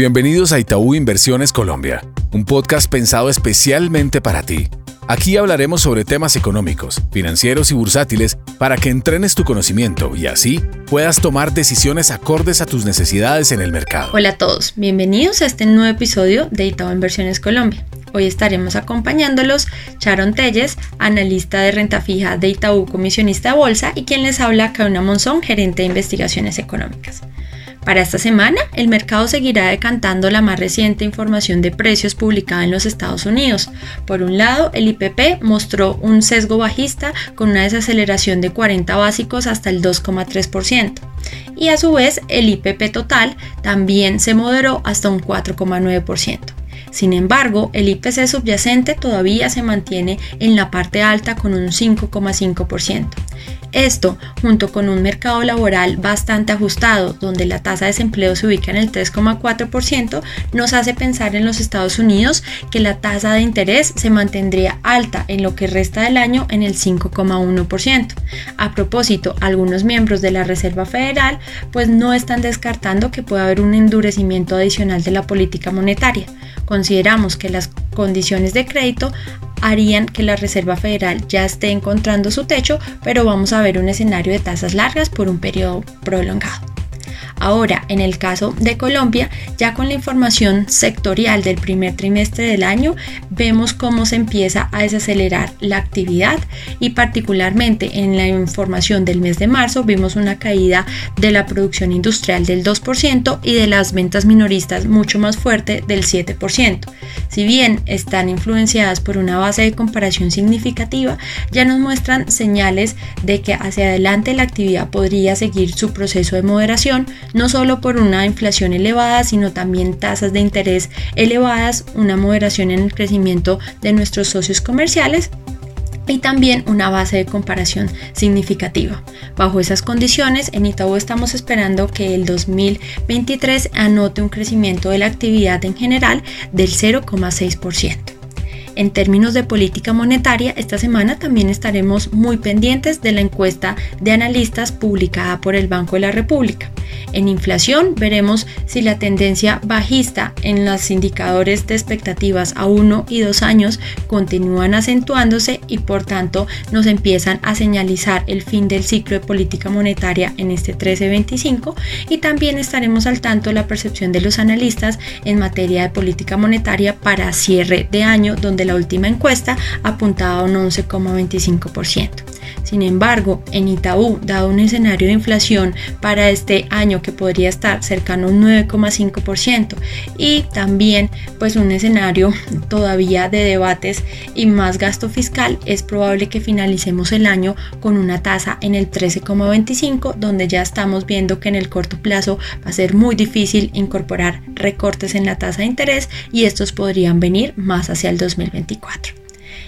Bienvenidos a Itaú Inversiones Colombia, un podcast pensado especialmente para ti. Aquí hablaremos sobre temas económicos, financieros y bursátiles para que entrenes tu conocimiento y así puedas tomar decisiones acordes a tus necesidades en el mercado. Hola a todos, bienvenidos a este nuevo episodio de Itaú Inversiones Colombia. Hoy estaremos acompañándolos Sharon Telles, analista de renta fija de Itaú, comisionista de bolsa, y quien les habla, Kauna Monzón, gerente de investigaciones económicas. Para esta semana, el mercado seguirá decantando la más reciente información de precios publicada en los Estados Unidos. Por un lado, el IPP mostró un sesgo bajista con una desaceleración de 40 básicos hasta el 2,3%. Y a su vez, el IPP total también se moderó hasta un 4,9%. Sin embargo, el IPC subyacente todavía se mantiene en la parte alta con un 5,5%. Esto, junto con un mercado laboral bastante ajustado, donde la tasa de desempleo se ubica en el 3,4%, nos hace pensar en los Estados Unidos que la tasa de interés se mantendría alta en lo que resta del año en el 5,1%. A propósito, algunos miembros de la Reserva Federal pues no están descartando que pueda haber un endurecimiento adicional de la política monetaria. Consideramos que las condiciones de crédito harían que la Reserva Federal ya esté encontrando su techo, pero vamos a ver un escenario de tasas largas por un periodo prolongado. Ahora, en el caso de Colombia, ya con la información sectorial del primer trimestre del año, vemos cómo se empieza a desacelerar la actividad y particularmente en la información del mes de marzo vimos una caída de la producción industrial del 2% y de las ventas minoristas mucho más fuerte del 7%. Si bien están influenciadas por una base de comparación significativa, ya nos muestran señales de que hacia adelante la actividad podría seguir su proceso de moderación no solo por una inflación elevada, sino también tasas de interés elevadas, una moderación en el crecimiento de nuestros socios comerciales y también una base de comparación significativa. Bajo esas condiciones, en Itaú estamos esperando que el 2023 anote un crecimiento de la actividad en general del 0,6%. En términos de política monetaria, esta semana también estaremos muy pendientes de la encuesta de analistas publicada por el Banco de la República. En inflación veremos si la tendencia bajista en los indicadores de expectativas a uno y dos años continúan acentuándose y por tanto nos empiezan a señalizar el fin del ciclo de política monetaria en este 1325 y también estaremos al tanto de la percepción de los analistas en materia de política monetaria para cierre de año donde la última encuesta apuntaba a un 11,25%. Sin embargo, en Itaú, dado un escenario de inflación para este año que podría estar cercano a un 9,5% y también pues un escenario todavía de debates y más gasto fiscal, es probable que finalicemos el año con una tasa en el 13,25 donde ya estamos viendo que en el corto plazo va a ser muy difícil incorporar recortes en la tasa de interés y estos podrían venir más hacia el 2024.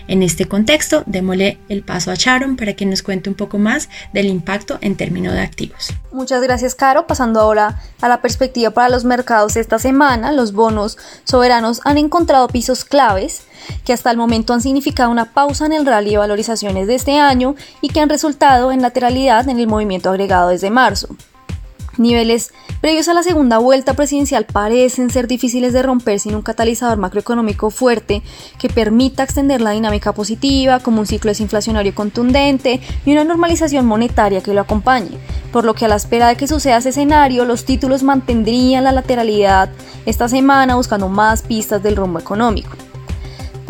En este contexto, démosle el paso a Sharon para que nos cuente un poco más del impacto en términos de activos. Muchas gracias, Caro. Pasando ahora a la perspectiva para los mercados esta semana, los bonos soberanos han encontrado pisos claves que hasta el momento han significado una pausa en el rally de valorizaciones de este año y que han resultado en lateralidad en el movimiento agregado desde marzo. Niveles previos a la segunda vuelta presidencial parecen ser difíciles de romper sin un catalizador macroeconómico fuerte que permita extender la dinámica positiva, como un ciclo desinflacionario contundente y una normalización monetaria que lo acompañe, por lo que a la espera de que suceda ese escenario, los títulos mantendrían la lateralidad esta semana buscando más pistas del rumbo económico.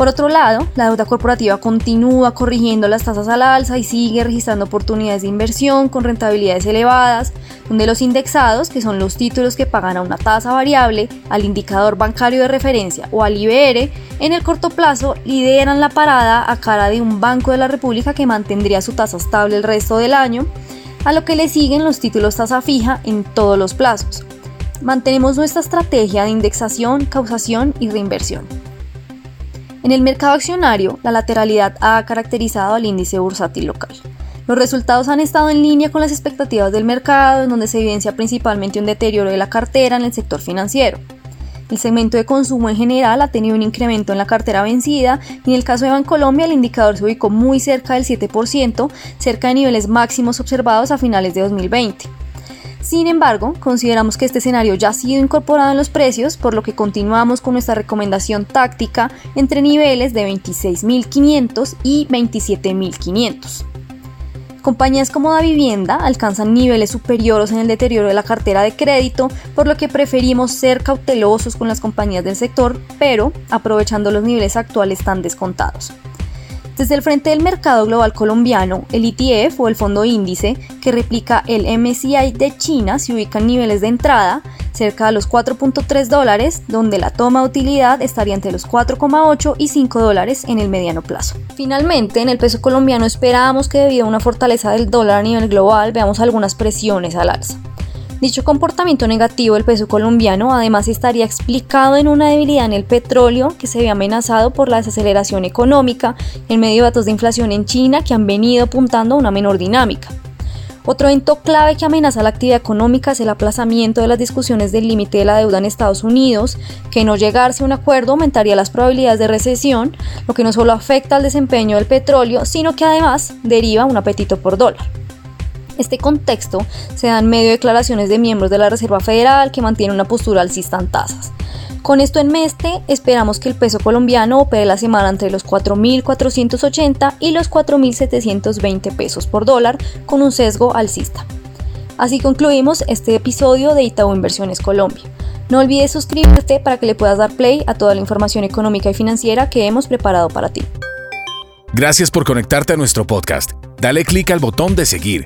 Por otro lado, la deuda corporativa continúa corrigiendo las tasas al alza y sigue registrando oportunidades de inversión con rentabilidades elevadas, donde los indexados, que son los títulos que pagan a una tasa variable, al indicador bancario de referencia o al IBR, en el corto plazo lideran la parada a cara de un Banco de la República que mantendría su tasa estable el resto del año, a lo que le siguen los títulos tasa fija en todos los plazos. Mantenemos nuestra estrategia de indexación, causación y reinversión. En el mercado accionario, la lateralidad ha caracterizado al índice bursátil local. Los resultados han estado en línea con las expectativas del mercado, en donde se evidencia principalmente un deterioro de la cartera en el sector financiero. El segmento de consumo en general ha tenido un incremento en la cartera vencida y en el caso de Bancolombia el indicador se ubicó muy cerca del 7%, cerca de niveles máximos observados a finales de 2020. Sin embargo, consideramos que este escenario ya ha sido incorporado en los precios, por lo que continuamos con nuestra recomendación táctica entre niveles de 26.500 y 27.500. Compañías como Da Vivienda alcanzan niveles superiores en el deterioro de la cartera de crédito, por lo que preferimos ser cautelosos con las compañías del sector, pero aprovechando los niveles actuales tan descontados. Desde el frente del mercado global colombiano, el ETF o el fondo índice, que replica el MSCI de China, se ubica en niveles de entrada cerca de los 4.3 dólares, donde la toma de utilidad estaría entre los 4,8 y 5 dólares en el mediano plazo. Finalmente, en el peso colombiano esperábamos que debido a una fortaleza del dólar a nivel global veamos algunas presiones al alza. Dicho comportamiento negativo del peso colombiano además estaría explicado en una debilidad en el petróleo que se ve amenazado por la desaceleración económica en medio de datos de inflación en China que han venido apuntando a una menor dinámica. Otro evento clave que amenaza la actividad económica es el aplazamiento de las discusiones del límite de la deuda en Estados Unidos, que no llegarse a un acuerdo aumentaría las probabilidades de recesión, lo que no solo afecta al desempeño del petróleo, sino que además deriva un apetito por dólar. Este contexto se da en medio de declaraciones de miembros de la Reserva Federal que mantienen una postura alcista en tasas. Con esto en mente, esperamos que el peso colombiano opere la semana entre los 4.480 y los 4.720 pesos por dólar, con un sesgo alcista. Así concluimos este episodio de Itaú Inversiones Colombia. No olvides suscribirte para que le puedas dar play a toda la información económica y financiera que hemos preparado para ti. Gracias por conectarte a nuestro podcast. Dale clic al botón de seguir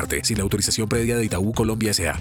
sin la autorización previa de Itaú Colombia S.A.